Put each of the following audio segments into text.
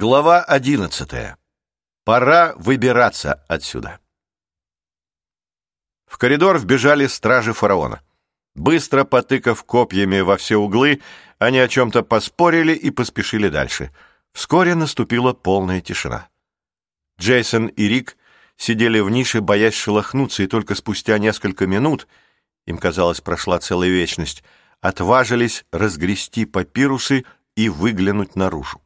Глава одиннадцатая. Пора выбираться отсюда. В коридор вбежали стражи фараона. Быстро потыкав копьями во все углы, они о чем-то поспорили и поспешили дальше. Вскоре наступила полная тишина. Джейсон и Рик сидели в нише, боясь шелохнуться, и только спустя несколько минут, им казалось, прошла целая вечность, отважились разгрести папирусы и выглянуть наружу.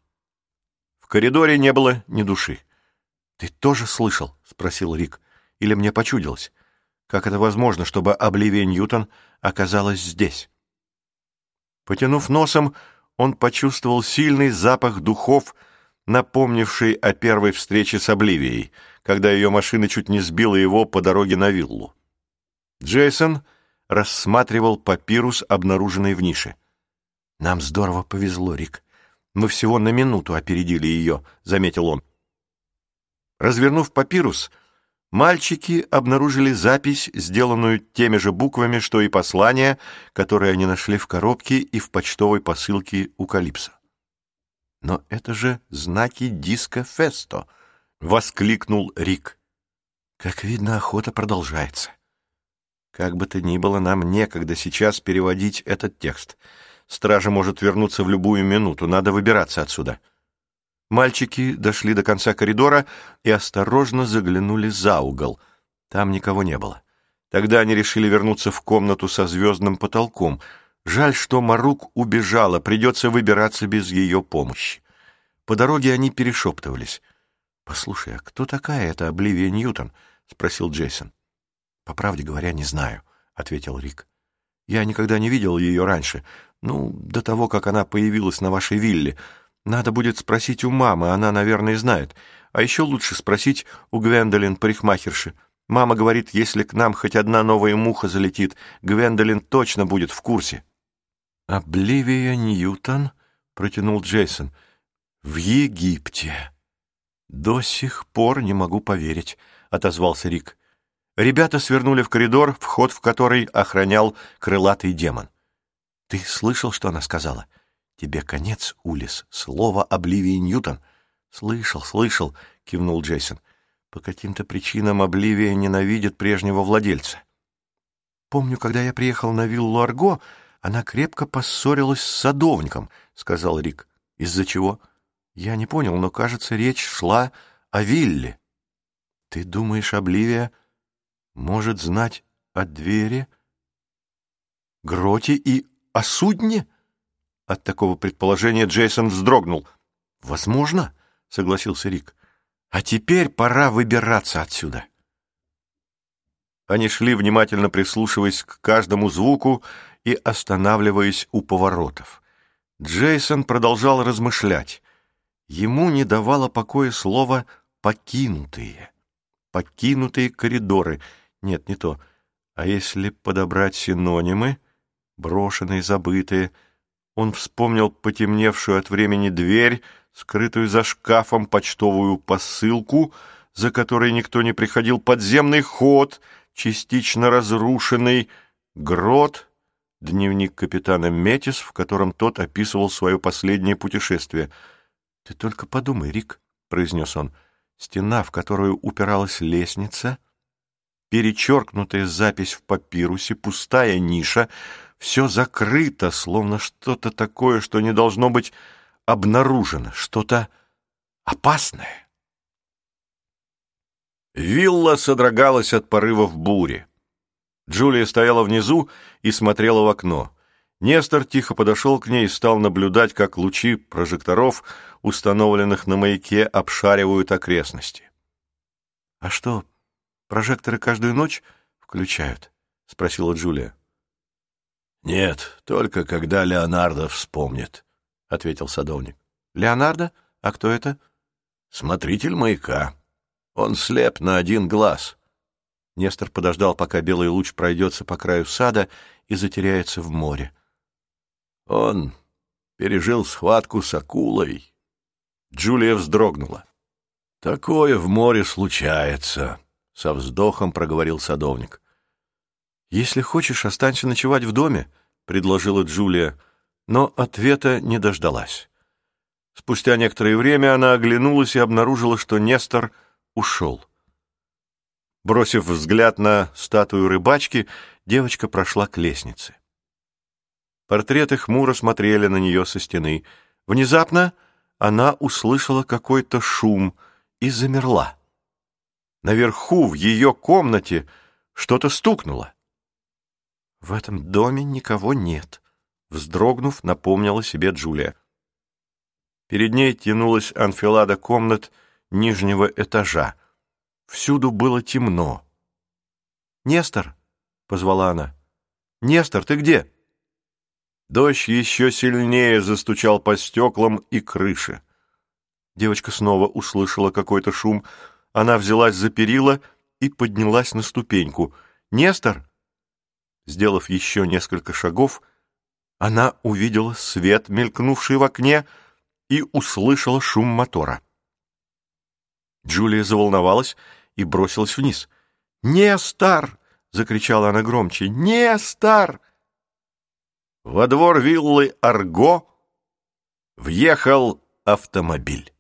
Коридоре не было ни души. «Ты тоже слышал?» — спросил Рик. «Или мне почудилось? Как это возможно, чтобы Обливия Ньютон оказалась здесь?» Потянув носом, он почувствовал сильный запах духов, напомнивший о первой встрече с Обливией, когда ее машина чуть не сбила его по дороге на виллу. Джейсон рассматривал папирус, обнаруженный в нише. «Нам здорово повезло, Рик. Мы всего на минуту опередили ее», — заметил он. Развернув папирус, мальчики обнаружили запись, сделанную теми же буквами, что и послание, которое они нашли в коробке и в почтовой посылке у Калипса. «Но это же знаки диска Фесто!» — воскликнул Рик. «Как видно, охота продолжается. Как бы то ни было, нам некогда сейчас переводить этот текст. Стража может вернуться в любую минуту, надо выбираться отсюда». Мальчики дошли до конца коридора и осторожно заглянули за угол. Там никого не было. Тогда они решили вернуться в комнату со звездным потолком. Жаль, что Марук убежала, придется выбираться без ее помощи. По дороге они перешептывались. «Послушай, а кто такая эта Обливия Ньютон?» — спросил Джейсон. «По правде говоря, не знаю», — ответил Рик. «Я никогда не видел ее раньше. Ну, до того, как она появилась на вашей вилле. Надо будет спросить у мамы, она, наверное, знает. А еще лучше спросить у Гвендолин, парикмахерши. Мама говорит, если к нам хоть одна новая муха залетит, Гвендолин точно будет в курсе. «Обливия Ньютон?» — протянул Джейсон. «В Египте». «До сих пор не могу поверить», — отозвался Рик. Ребята свернули в коридор, вход в который охранял крылатый демон. «Ты слышал, что она сказала?» «Тебе конец, Улис. Слово Обливии Ньютон». «Слышал, слышал», — кивнул Джейсон. «По каким-то причинам Обливия ненавидит прежнего владельца». «Помню, когда я приехал на виллу Арго, она крепко поссорилась с садовником», — сказал Рик. «Из-за чего?» «Я не понял, но, кажется, речь шла о вилле». «Ты думаешь, Обливия может знать о двери, гроте и о судне?» От такого предположения Джейсон вздрогнул. «Возможно», — согласился Рик. «А теперь пора выбираться отсюда». Они шли, внимательно прислушиваясь к каждому звуку и останавливаясь у поворотов. Джейсон продолжал размышлять. Ему не давало покоя слово «покинутые». «Покинутые коридоры». Нет, не то. А если подобрать синонимы? Брошенные, забытые — он вспомнил потемневшую от времени дверь, скрытую за шкафом почтовую посылку, за которой никто не приходил, подземный ход, частично разрушенный, грот, дневник капитана Метис, в котором тот описывал свое последнее путешествие. «Ты только подумай, Рик», — произнес он, — «стена, в которую упиралась лестница...» перечеркнутая запись в папирусе, пустая ниша, все закрыто, словно что-то такое, что не должно быть обнаружено, что-то опасное. Вилла содрогалась от порывов бури. Джулия стояла внизу и смотрела в окно. Нестор тихо подошел к ней и стал наблюдать, как лучи прожекторов, установленных на маяке, обшаривают окрестности. — А что, прожекторы каждую ночь включают? — спросила Джулия. «Нет, только когда Леонардо вспомнит», — ответил садовник. «Леонардо? А кто это?» «Смотритель маяка. Он слеп на один глаз». Нестор подождал, пока белый луч пройдется по краю сада и затеряется в море. Он пережил схватку с акулой. Джулия вздрогнула. «Такое в море случается», — со вздохом проговорил садовник. «Если хочешь, останься ночевать в доме», — предложила Джулия, но ответа не дождалась. Спустя некоторое время она оглянулась и обнаружила, что Нестор ушел. Бросив взгляд на статую рыбачки, девочка прошла к лестнице. Портреты хмуро смотрели на нее со стены. Внезапно она услышала какой-то шум и замерла. Наверху, в ее комнате, что-то стукнуло. «В этом доме никого нет», — вздрогнув, напомнила себе Джулия. Перед ней тянулась анфилада комнат нижнего этажа. Всюду было темно. «Нестор!» — позвала она. «Нестор, ты где?» Дождь еще сильнее застучал по стеклам и крыше. Девочка снова услышала какой-то шум. Она взялась за перила и поднялась на ступеньку. «Нестор!» Сделав еще несколько шагов, она увидела свет, мелькнувший в окне, и услышала шум мотора. Джулия заволновалась и бросилась вниз. «Нестор!» — закричала она громче. «Нестор!» Во двор виллы Арго въехал автомобиль.